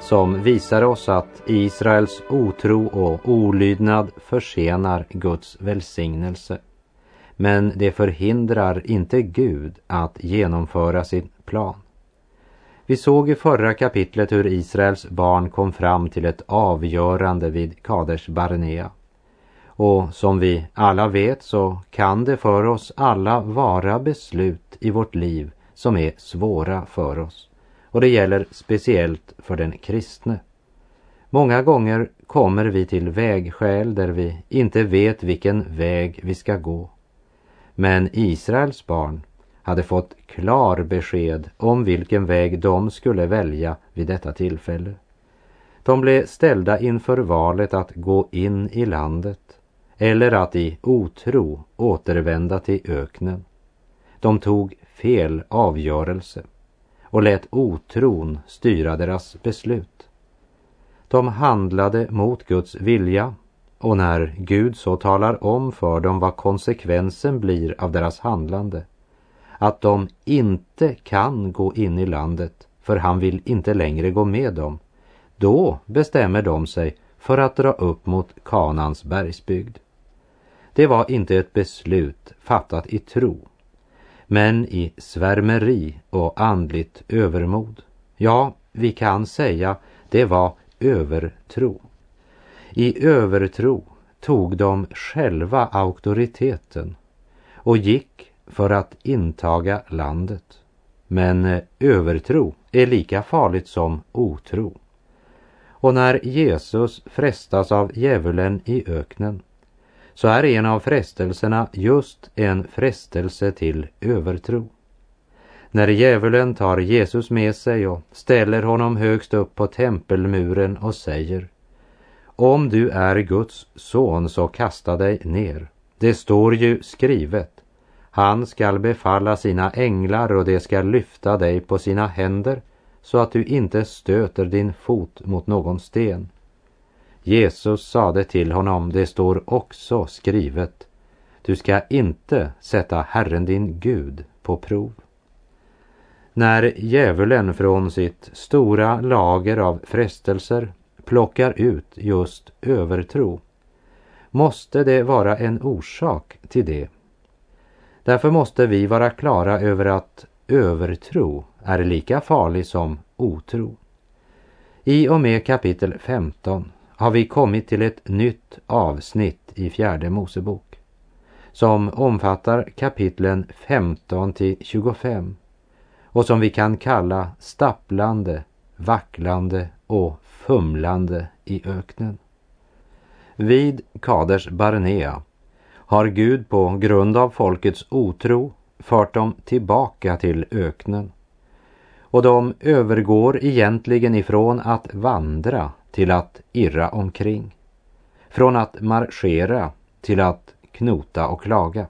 som visar oss att Israels otro och olydnad försenar Guds välsignelse. Men det förhindrar inte Gud att genomföra sin plan. Vi såg i förra kapitlet hur Israels barn kom fram till ett avgörande vid Kaders Barnea. Och som vi alla vet så kan det för oss alla vara beslut i vårt liv som är svåra för oss. Och det gäller speciellt för den kristne. Många gånger kommer vi till vägskäl där vi inte vet vilken väg vi ska gå. Men Israels barn hade fått klar besked om vilken väg de skulle välja vid detta tillfälle. De blev ställda inför valet att gå in i landet eller att i otro återvända till öknen. De tog fel avgörelse och lät otron styra deras beslut. De handlade mot Guds vilja och när Gud så talar om för dem vad konsekvensen blir av deras handlande, att de inte kan gå in i landet för han vill inte längre gå med dem, då bestämmer de sig för att dra upp mot Kanans bergsbygd. Det var inte ett beslut fattat i tro men i svärmeri och andligt övermod. Ja, vi kan säga det var övertro. I övertro tog de själva auktoriteten och gick för att intaga landet. Men eh, övertro är lika farligt som otro. Och när Jesus frestas av djävulen i öknen så är en av frestelserna just en frestelse till övertro. När djävulen tar Jesus med sig och ställer honom högst upp på tempelmuren och säger Om du är Guds son så kasta dig ner. Det står ju skrivet han skall befalla sina änglar och de skall lyfta dig på sina händer så att du inte stöter din fot mot någon sten. Jesus sade till honom, det står också skrivet, du ska inte sätta Herren din Gud på prov. När djävulen från sitt stora lager av frestelser plockar ut just övertro måste det vara en orsak till det. Därför måste vi vara klara över att övertro är lika farlig som otro. I och med kapitel 15 har vi kommit till ett nytt avsnitt i fjärde Mosebok som omfattar kapitlen 15 till 25 och som vi kan kalla stapplande, vacklande och fumlande i öknen. Vid Kaders Barnea har Gud på grund av folkets otro fört dem tillbaka till öknen. Och de övergår egentligen ifrån att vandra till att irra omkring. Från att marschera till att knota och klaga.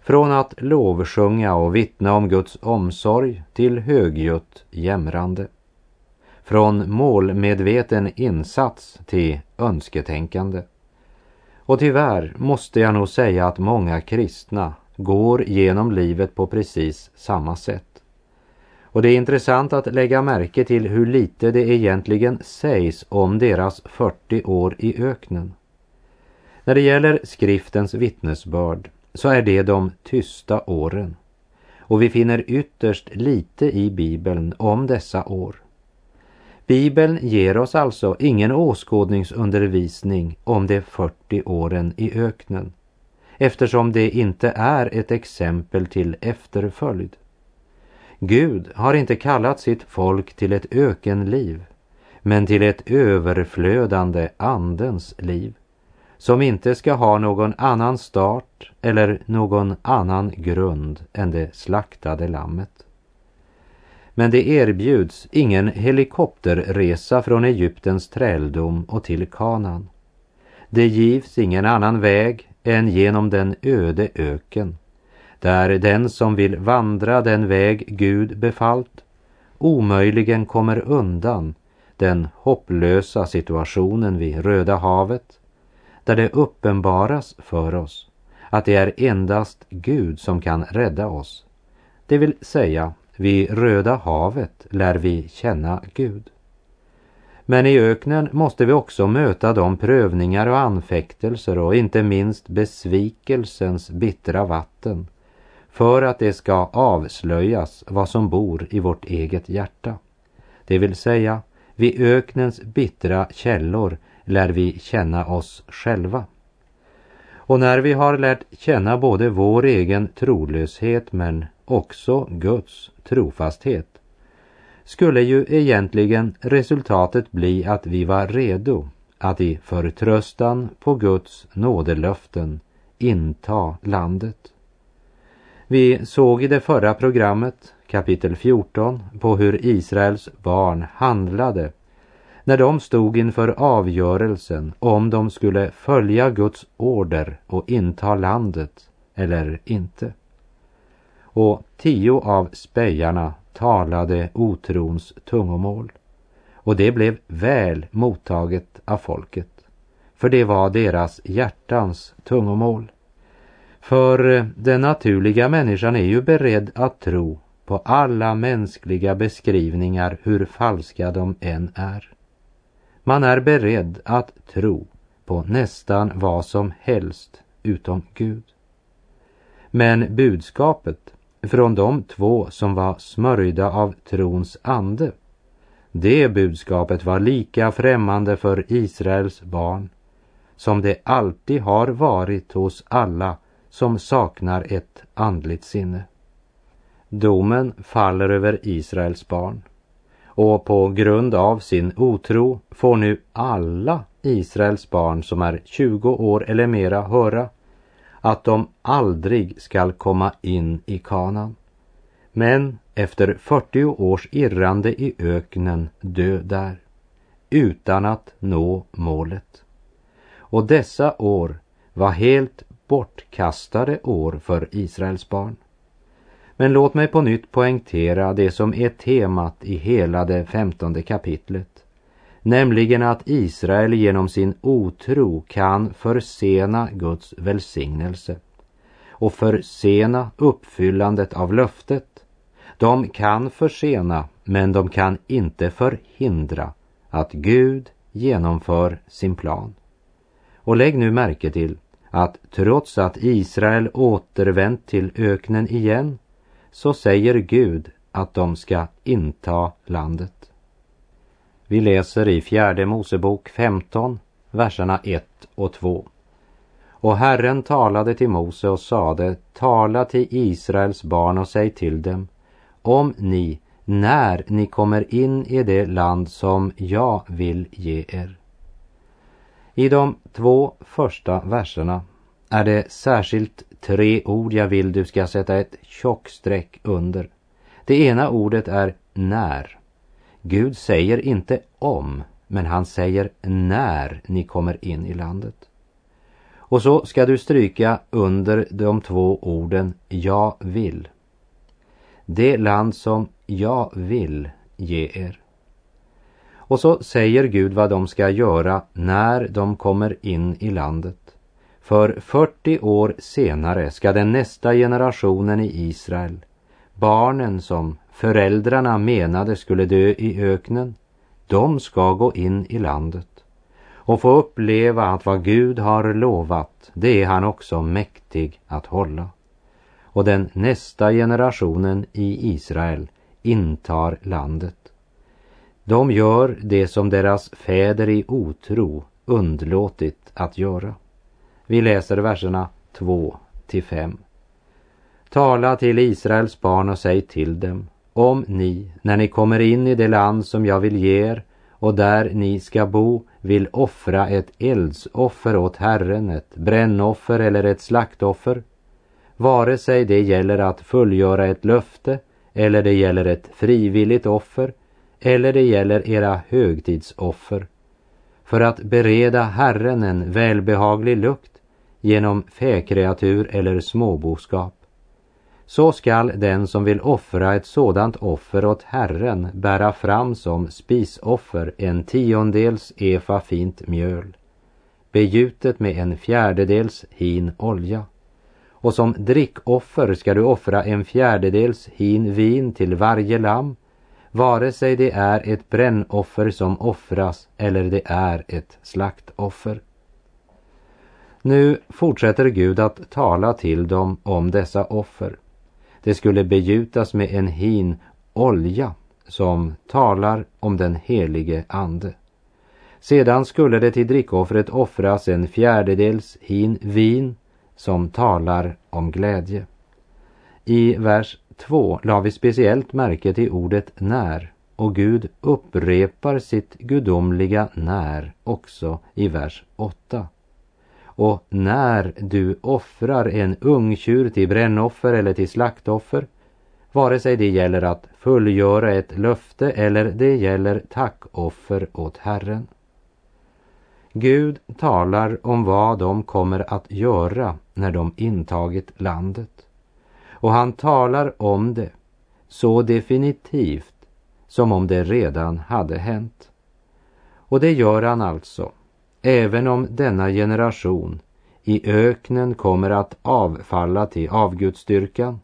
Från att lovsjunga och vittna om Guds omsorg till högljutt jämrande. Från målmedveten insats till önsketänkande. Och tyvärr måste jag nog säga att många kristna går genom livet på precis samma sätt. Och det är intressant att lägga märke till hur lite det egentligen sägs om deras 40 år i öknen. När det gäller skriftens vittnesbörd så är det de tysta åren. Och vi finner ytterst lite i Bibeln om dessa år. Bibeln ger oss alltså ingen åskådningsundervisning om de 40 åren i öknen eftersom det inte är ett exempel till efterföljd. Gud har inte kallat sitt folk till ett ökenliv, men till ett överflödande andens liv, som inte ska ha någon annan start eller någon annan grund än det slaktade lammet. Men det erbjuds ingen helikopterresa från Egyptens träldom och till Kanan. Det givs ingen annan väg än genom den öde öken, där den som vill vandra den väg Gud befallt omöjligen kommer undan den hopplösa situationen vid Röda havet, där det uppenbaras för oss att det är endast Gud som kan rädda oss. Det vill säga, vid Röda havet lär vi känna Gud. Men i öknen måste vi också möta de prövningar och anfäktelser och inte minst besvikelsens bittra vatten för att det ska avslöjas vad som bor i vårt eget hjärta. Det vill säga, vid öknens bittra källor lär vi känna oss själva. Och när vi har lärt känna både vår egen trolöshet men också Guds trofasthet skulle ju egentligen resultatet bli att vi var redo att i förtröstan på Guds nådelöften inta landet. Vi såg i det förra programmet, kapitel 14, på hur Israels barn handlade när de stod inför avgörelsen om de skulle följa Guds order och inta landet eller inte. Och tio av spejarna talade otrons tungomål. Och det blev väl mottaget av folket, för det var deras hjärtans tungomål. För eh, den naturliga människan är ju beredd att tro på alla mänskliga beskrivningar hur falska de än är. Man är beredd att tro på nästan vad som helst utom Gud. Men budskapet från de två som var smörjda av trons ande, det budskapet var lika främmande för Israels barn som det alltid har varit hos alla som saknar ett andligt sinne. Domen faller över Israels barn och på grund av sin otro får nu alla Israels barn som är 20 år eller mera höra att de aldrig skall komma in i kanan. Men efter 40 års irrande i öknen dö där, utan att nå målet. Och dessa år var helt bortkastade år för Israels barn. Men låt mig på nytt poängtera det som är temat i hela det femtonde kapitlet. Nämligen att Israel genom sin otro kan försena Guds välsignelse och försena uppfyllandet av löftet. De kan försena, men de kan inte förhindra att Gud genomför sin plan. Och lägg nu märke till att trots att Israel återvänt till öknen igen så säger Gud att de ska inta landet. Vi läser i fjärde Mosebok 15, verserna 1 och 2. Och Herren talade till Mose och sade, tala till Israels barn och säg till dem, om ni, när ni kommer in i det land som jag vill ge er. I de två första verserna är det särskilt tre ord jag vill du ska sätta ett tjockstreck under. Det ena ordet är när. Gud säger inte om, men han säger när ni kommer in i landet. Och så ska du stryka under de två orden jag vill. Det land som jag vill ge er. Och så säger Gud vad de ska göra när de kommer in i landet. För 40 år senare ska den nästa generationen i Israel, barnen som föräldrarna menade skulle dö i öknen, de ska gå in i landet och få uppleva att vad Gud har lovat, det är han också mäktig att hålla. Och den nästa generationen i Israel intar landet. De gör det som deras fäder i otro undlåtit att göra. Vi läser verserna 2 till 5. Tala till Israels barn och säg till dem, om ni, när ni kommer in i det land som jag vill ge er och där ni ska bo, vill offra ett eldsoffer åt Herren, ett brännoffer eller ett slaktoffer, vare sig det gäller att fullgöra ett löfte eller det gäller ett frivilligt offer, eller det gäller era högtidsoffer, för att bereda Herren en välbehaglig lukt genom fäkreatur eller småboskap. Så skall den som vill offra ett sådant offer åt Herren bära fram som spisoffer en tiondels efa fint mjöl, begjutet med en fjärdedels hin olja. Och som drickoffer ska du offra en fjärdedels hin vin till varje lamm, vare sig det är ett brännoffer som offras eller det är ett slaktoffer. Nu fortsätter Gud att tala till dem om dessa offer. Det skulle begjutas med en hin olja som talar om den helige Ande. Sedan skulle det till drickoffret offras en fjärdedels hin vin som talar om glädje. I vers 2 la vi speciellt märke till ordet när och Gud upprepar sitt gudomliga när också i vers 8. Och när du offrar en ungtjur till brännoffer eller till slaktoffer, vare sig det gäller att fullgöra ett löfte eller det gäller tackoffer åt Herren. Gud talar om vad de kommer att göra när de intagit landet. Och han talar om det så definitivt som om det redan hade hänt. Och det gör han alltså även om denna generation i öknen kommer att avfalla till avgudstyrkan.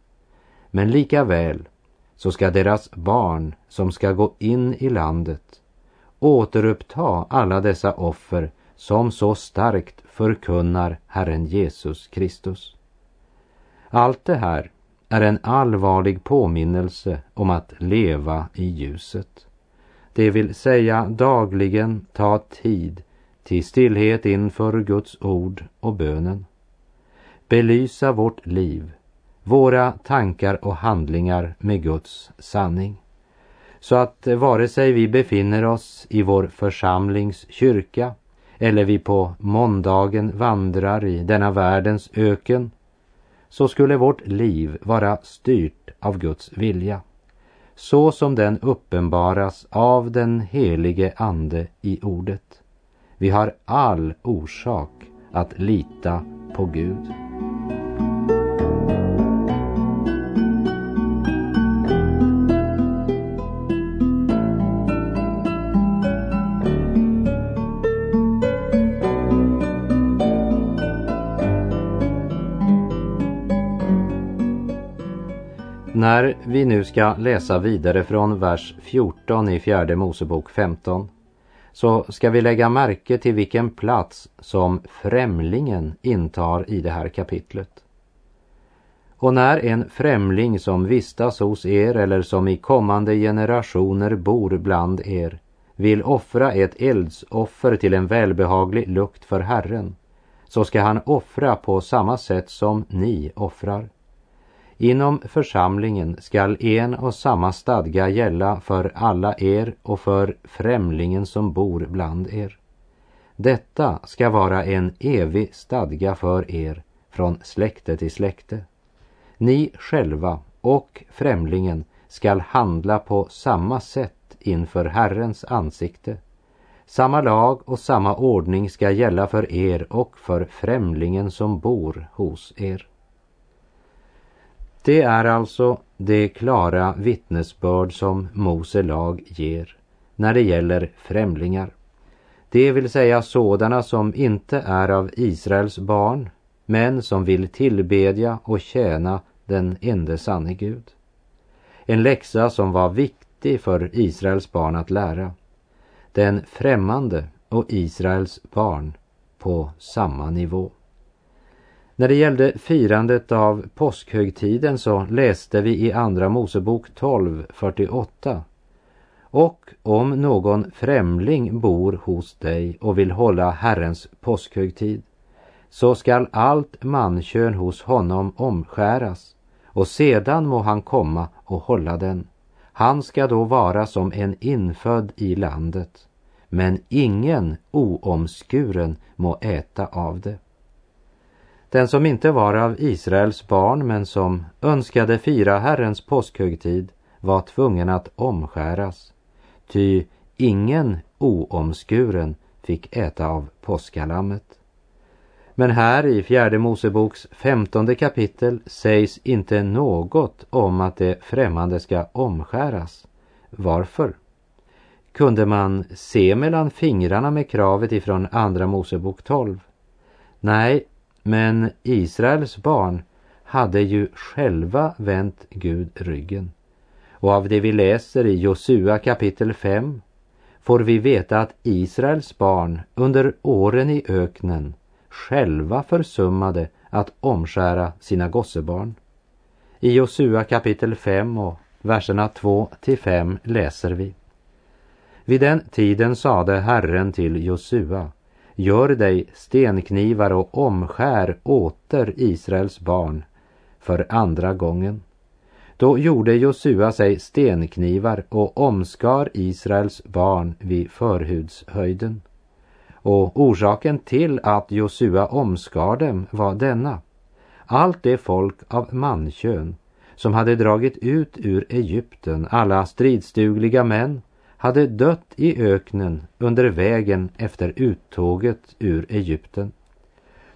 Men lika väl så ska deras barn som ska gå in i landet återuppta alla dessa offer som så starkt förkunnar Herren Jesus Kristus. Allt det här är en allvarlig påminnelse om att leva i ljuset. Det vill säga dagligen ta tid till stillhet inför Guds ord och bönen. Belysa vårt liv, våra tankar och handlingar med Guds sanning. Så att eh, vare sig vi befinner oss i vår församlings kyrka eller vi på måndagen vandrar i denna världens öken så skulle vårt liv vara styrt av Guds vilja så som den uppenbaras av den helige Ande i ordet. Vi har all orsak att lita på Gud. När vi nu ska läsa vidare från vers 14 i fjärde Mosebok 15 så ska vi lägga märke till vilken plats som främlingen intar i det här kapitlet. Och när en främling som vistas hos er eller som i kommande generationer bor bland er vill offra ett eldsoffer till en välbehaglig lukt för Herren så ska han offra på samma sätt som ni offrar. Inom församlingen skall en och samma stadga gälla för alla er och för främlingen som bor bland er. Detta ska vara en evig stadga för er från släkte till släkte. Ni själva och främlingen skall handla på samma sätt inför Herrens ansikte. Samma lag och samma ordning ska gälla för er och för främlingen som bor hos er. Det är alltså det klara vittnesbörd som Mose lag ger när det gäller främlingar. Det vill säga sådana som inte är av Israels barn men som vill tillbedja och tjäna den ende sanne Gud. En läxa som var viktig för Israels barn att lära. Den främmande och Israels barn på samma nivå. När det gällde firandet av påskhögtiden så läste vi i Andra Mosebok 12.48. Och om någon främling bor hos dig och vill hålla Herrens påskhögtid så skall allt mankön hos honom omskäras och sedan må han komma och hålla den. Han ska då vara som en infödd i landet, men ingen oomskuren må äta av det. Den som inte var av Israels barn men som önskade fira Herrens påskhögtid var tvungen att omskäras, ty ingen oomskuren fick äta av påskalammet. Men här i fjärde Moseboks femtonde kapitel sägs inte något om att det främmande ska omskäras. Varför? Kunde man se mellan fingrarna med kravet ifrån Andra Mosebok 12? Nej, men Israels barn hade ju själva vänt Gud ryggen. Och av det vi läser i Josua kapitel 5 får vi veta att Israels barn under åren i öknen själva försummade att omskära sina gossebarn. I Josua kapitel 5 och verserna 2 till 5 läser vi. Vid den tiden sade Herren till Josua, gör dig stenknivar och omskär åter Israels barn för andra gången. Då gjorde Josua sig stenknivar och omskar Israels barn vid förhudshöjden. Och orsaken till att Josua omskar dem var denna. Allt det folk av mankön som hade dragit ut ur Egypten, alla stridsdugliga män, hade dött i öknen under vägen efter uttåget ur Egypten.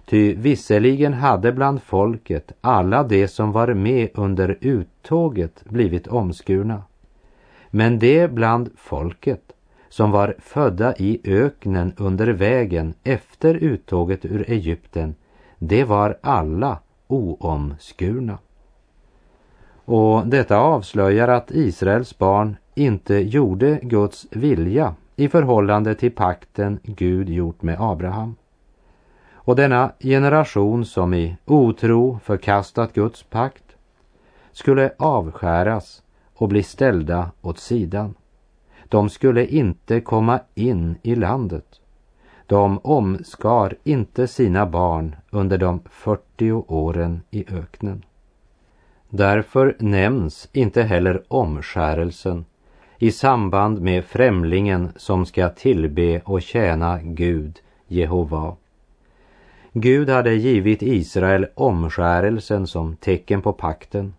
Ty visserligen hade bland folket alla de som var med under uttåget blivit omskurna. Men det bland folket som var födda i öknen under vägen efter uttåget ur Egypten, det var alla oomskurna. Och detta avslöjar att Israels barn inte gjorde Guds vilja i förhållande till pakten Gud gjort med Abraham. Och denna generation som i otro förkastat Guds pakt skulle avskäras och bli ställda åt sidan. De skulle inte komma in i landet. De omskar inte sina barn under de 40 åren i öknen. Därför nämns inte heller omskärelsen i samband med främlingen som ska tillbe och tjäna Gud, Jehova. Gud hade givit Israel omskärelsen som tecken på pakten.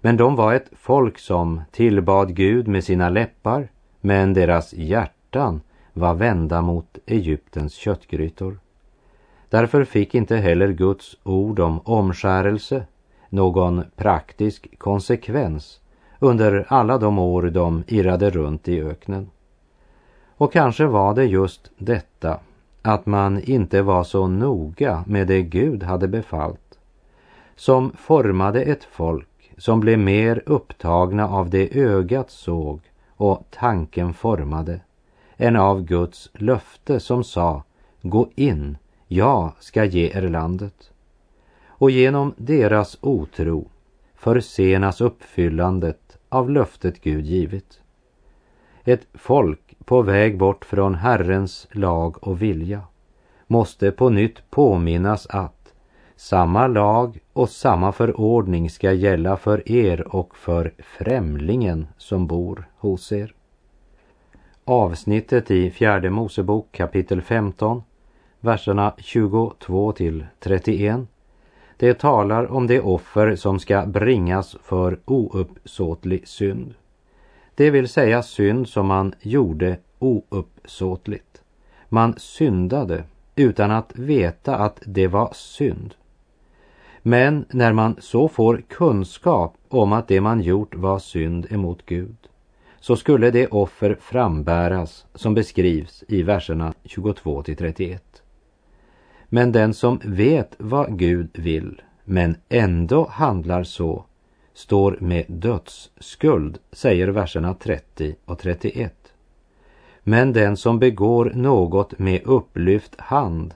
Men de var ett folk som tillbad Gud med sina läppar, men deras hjärtan var vända mot Egyptens köttgrytor. Därför fick inte heller Guds ord om omskärelse någon praktisk konsekvens under alla de år de irrade runt i öknen. Och kanske var det just detta att man inte var så noga med det Gud hade befallt som formade ett folk som blev mer upptagna av det ögat såg och tanken formade än av Guds löfte som sa Gå in, jag ska ge er landet. Och genom deras otro försenas uppfyllandet av löftet Gud givit. Ett folk på väg bort från Herrens lag och vilja måste på nytt påminnas att samma lag och samma förordning ska gälla för er och för främlingen som bor hos er. Avsnittet i Fjärde Mosebok kapitel 15, verserna 22 till 31 det talar om det offer som ska bringas för ouppsåtlig synd. Det vill säga synd som man gjorde ouppsåtligt. Man syndade utan att veta att det var synd. Men när man så får kunskap om att det man gjort var synd emot Gud så skulle det offer frambäras som beskrivs i verserna 22 till 31. Men den som vet vad Gud vill men ändå handlar så står med dödsskuld, säger verserna 30 och 31. Men den som begår något med upplyft hand,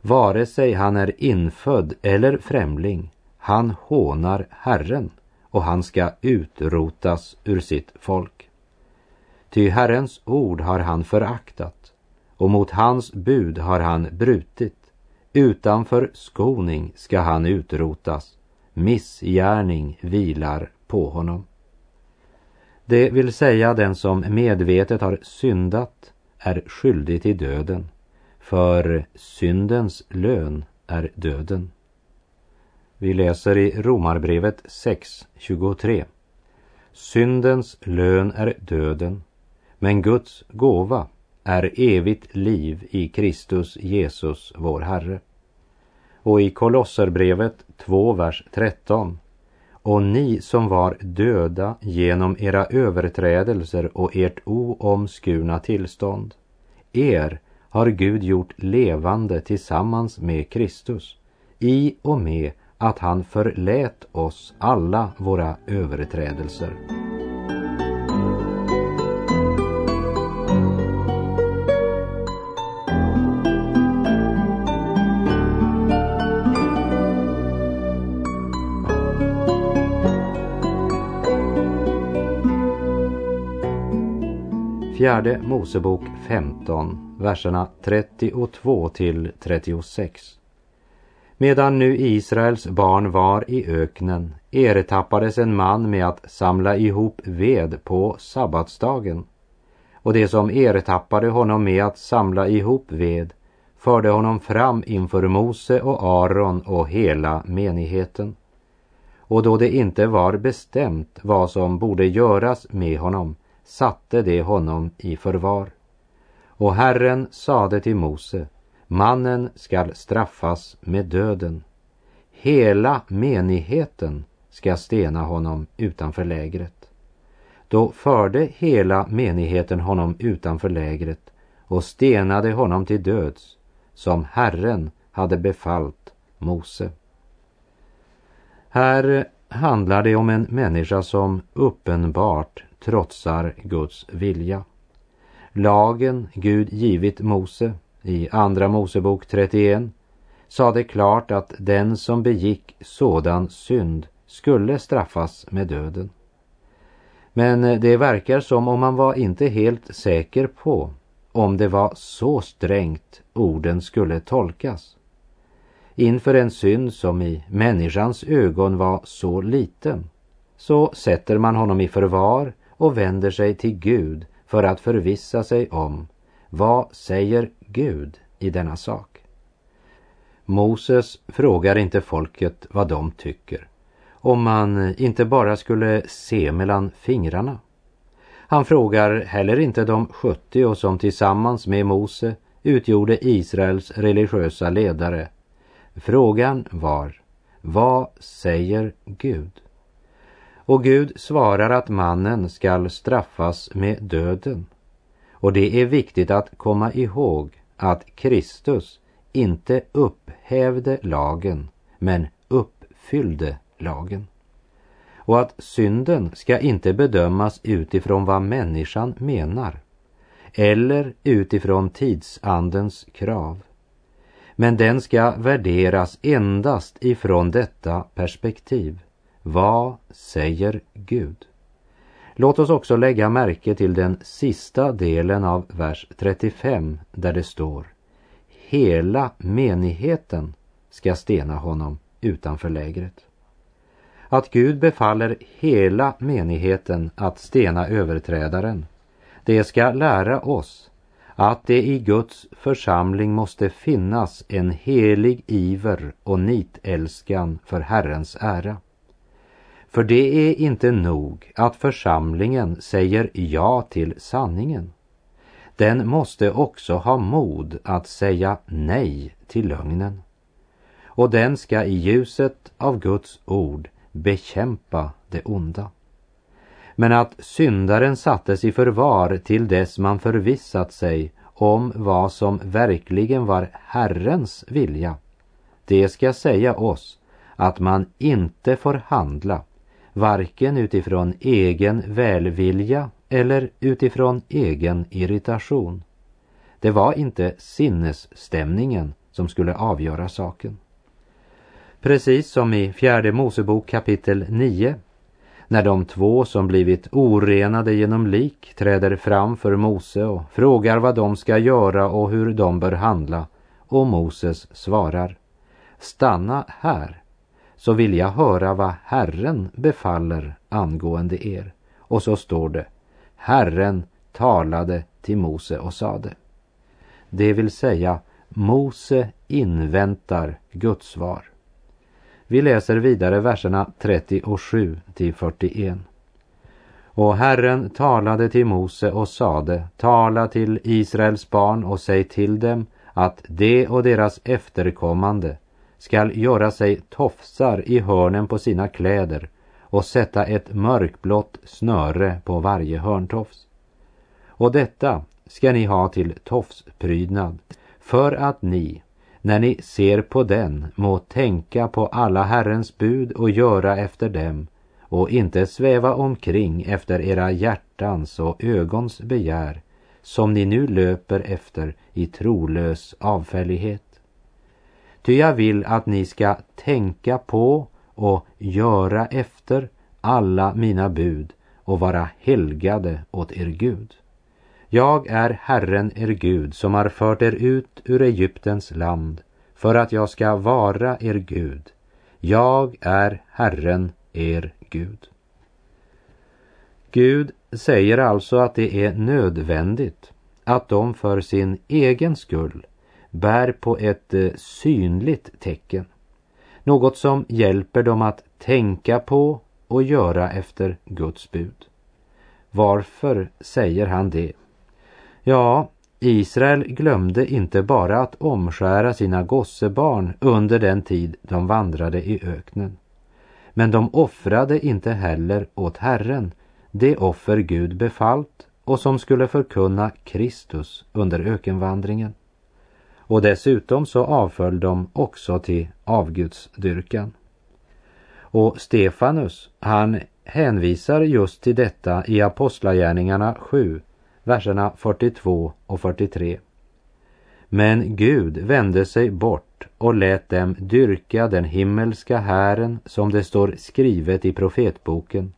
vare sig han är infödd eller främling, han hånar Herren och han ska utrotas ur sitt folk. Ty Herrens ord har han föraktat och mot hans bud har han brutit. Utanför skoning ska han utrotas. Missgärning vilar på honom. Det vill säga den som medvetet har syndat är skyldig till döden, för syndens lön är döden. Vi läser i Romarbrevet 6.23. Syndens lön är döden, men Guds gåva är evigt liv i Kristus Jesus, vår Herre. Och i Kolosserbrevet 2, vers 13. Och ni som var döda genom era överträdelser och ert oomskurna tillstånd, er har Gud gjort levande tillsammans med Kristus i och med att han förlät oss alla våra överträdelser. Fjärde Mosebok 15, verserna 32 till 36. Medan nu Israels barn var i öknen ertappades en man med att samla ihop ved på sabbatsdagen. Och det som ertappade honom med att samla ihop ved förde honom fram inför Mose och Aron och hela menigheten. Och då det inte var bestämt vad som borde göras med honom satte de honom i förvar. Och Herren sade till Mose, mannen skall straffas med döden. Hela menigheten ska stena honom utanför lägret. Då förde hela menigheten honom utanför lägret och stenade honom till döds, som Herren hade befallt Mose. Här handlar det om en människa som uppenbart trotsar Guds vilja. Lagen Gud givit Mose i Andra Mosebok 31 sade klart att den som begick sådan synd skulle straffas med döden. Men det verkar som om man var inte helt säker på om det var så strängt orden skulle tolkas. Inför en synd som i människans ögon var så liten så sätter man honom i förvar och vänder sig till Gud för att förvissa sig om vad säger Gud i denna sak. Moses frågar inte folket vad de tycker om man inte bara skulle se mellan fingrarna. Han frågar heller inte de 70 som tillsammans med Mose utgjorde Israels religiösa ledare. Frågan var, vad säger Gud? Och Gud svarar att mannen skall straffas med döden. Och det är viktigt att komma ihåg att Kristus inte upphävde lagen, men uppfyllde lagen. Och att synden ska inte bedömas utifrån vad människan menar eller utifrån tidsandens krav. Men den ska värderas endast ifrån detta perspektiv. Vad säger Gud? Låt oss också lägga märke till den sista delen av vers 35 där det står Hela menigheten ska stena honom utanför lägret. Att Gud befaller hela menigheten att stena överträdaren, det ska lära oss att det i Guds församling måste finnas en helig iver och nitälskan för Herrens ära. För det är inte nog att församlingen säger ja till sanningen. Den måste också ha mod att säga nej till lögnen. Och den ska i ljuset av Guds ord bekämpa det onda. Men att syndaren sattes i förvar till dess man förvissat sig om vad som verkligen var Herrens vilja, det ska säga oss att man inte får handla varken utifrån egen välvilja eller utifrån egen irritation. Det var inte sinnesstämningen som skulle avgöra saken. Precis som i fjärde Mosebok kapitel 9 när de två som blivit orenade genom lik träder fram för Mose och frågar vad de ska göra och hur de bör handla och Moses svarar Stanna här så vill jag höra vad Herren befaller angående er. Och så står det, Herren talade till Mose och sade. Det vill säga, Mose inväntar Guds svar. Vi läser vidare verserna 37 till 41. Och Herren talade till Mose och sade, tala till Israels barn och säg till dem att de och deras efterkommande skall göra sig tofsar i hörnen på sina kläder och sätta ett mörkblått snöre på varje hörntofs. Och detta ska ni ha till tofsprydnad för att ni, när ni ser på den, må tänka på alla Herrens bud och göra efter dem och inte sväva omkring efter era hjärtans och ögons begär som ni nu löper efter i trolös avfällighet. Ty jag vill att ni ska tänka på och göra efter alla mina bud och vara helgade åt er Gud. Jag är Herren er Gud som har fört er ut ur Egyptens land för att jag ska vara er Gud. Jag är Herren er Gud. Gud säger alltså att det är nödvändigt att de för sin egen skull bär på ett eh, synligt tecken. Något som hjälper dem att tänka på och göra efter Guds bud. Varför säger han det? Ja, Israel glömde inte bara att omskära sina gossebarn under den tid de vandrade i öknen. Men de offrade inte heller åt Herren det offer Gud befallt och som skulle förkunna Kristus under ökenvandringen. Och dessutom så avföll de också till avgudsdyrkan. Och Stefanus, han hänvisar just till detta i Apostlagärningarna 7, verserna 42 och 43. Men Gud vände sig bort och lät dem dyrka den himmelska hären som det står skrivet i profetboken.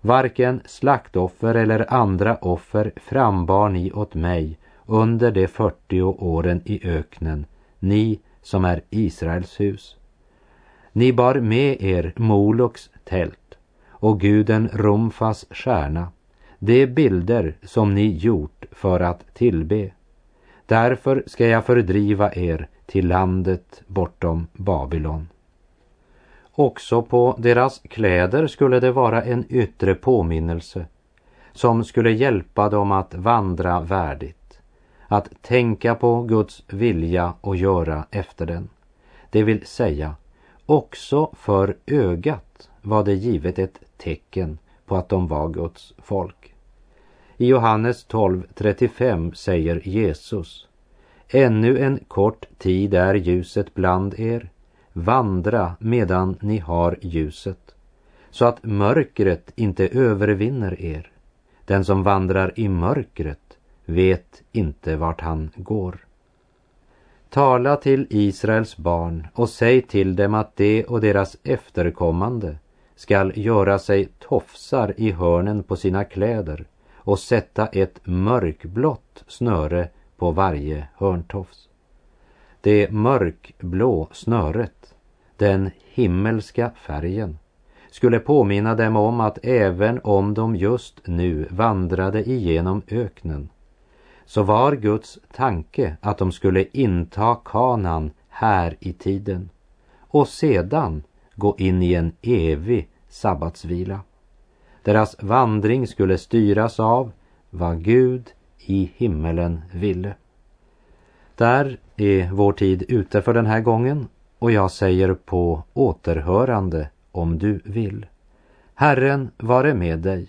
Varken slaktoffer eller andra offer frambar ni åt mig under de 40 åren i öknen, ni som är Israels hus. Ni bar med er Moloks tält och guden Romfas stjärna, de bilder som ni gjort för att tillbe. Därför ska jag fördriva er till landet bortom Babylon. Också på deras kläder skulle det vara en yttre påminnelse som skulle hjälpa dem att vandra värdigt, att tänka på Guds vilja och göra efter den. Det vill säga, också för ögat var det givet ett tecken på att de var Guds folk. I Johannes 12.35 säger Jesus Ännu en kort tid är ljuset bland er vandra medan ni har ljuset, så att mörkret inte övervinner er. Den som vandrar i mörkret vet inte vart han går. Tala till Israels barn och säg till dem att de och deras efterkommande skall göra sig tofsar i hörnen på sina kläder och sätta ett mörkblått snöre på varje hörntofs. Det mörkblå snöret, den himmelska färgen, skulle påminna dem om att även om de just nu vandrade igenom öknen så var Guds tanke att de skulle inta kanan här i tiden och sedan gå in i en evig sabbatsvila. Deras vandring skulle styras av vad Gud i himmelen ville. Där är vår tid ute för den här gången och jag säger på återhörande om du vill. Herren vare med dig.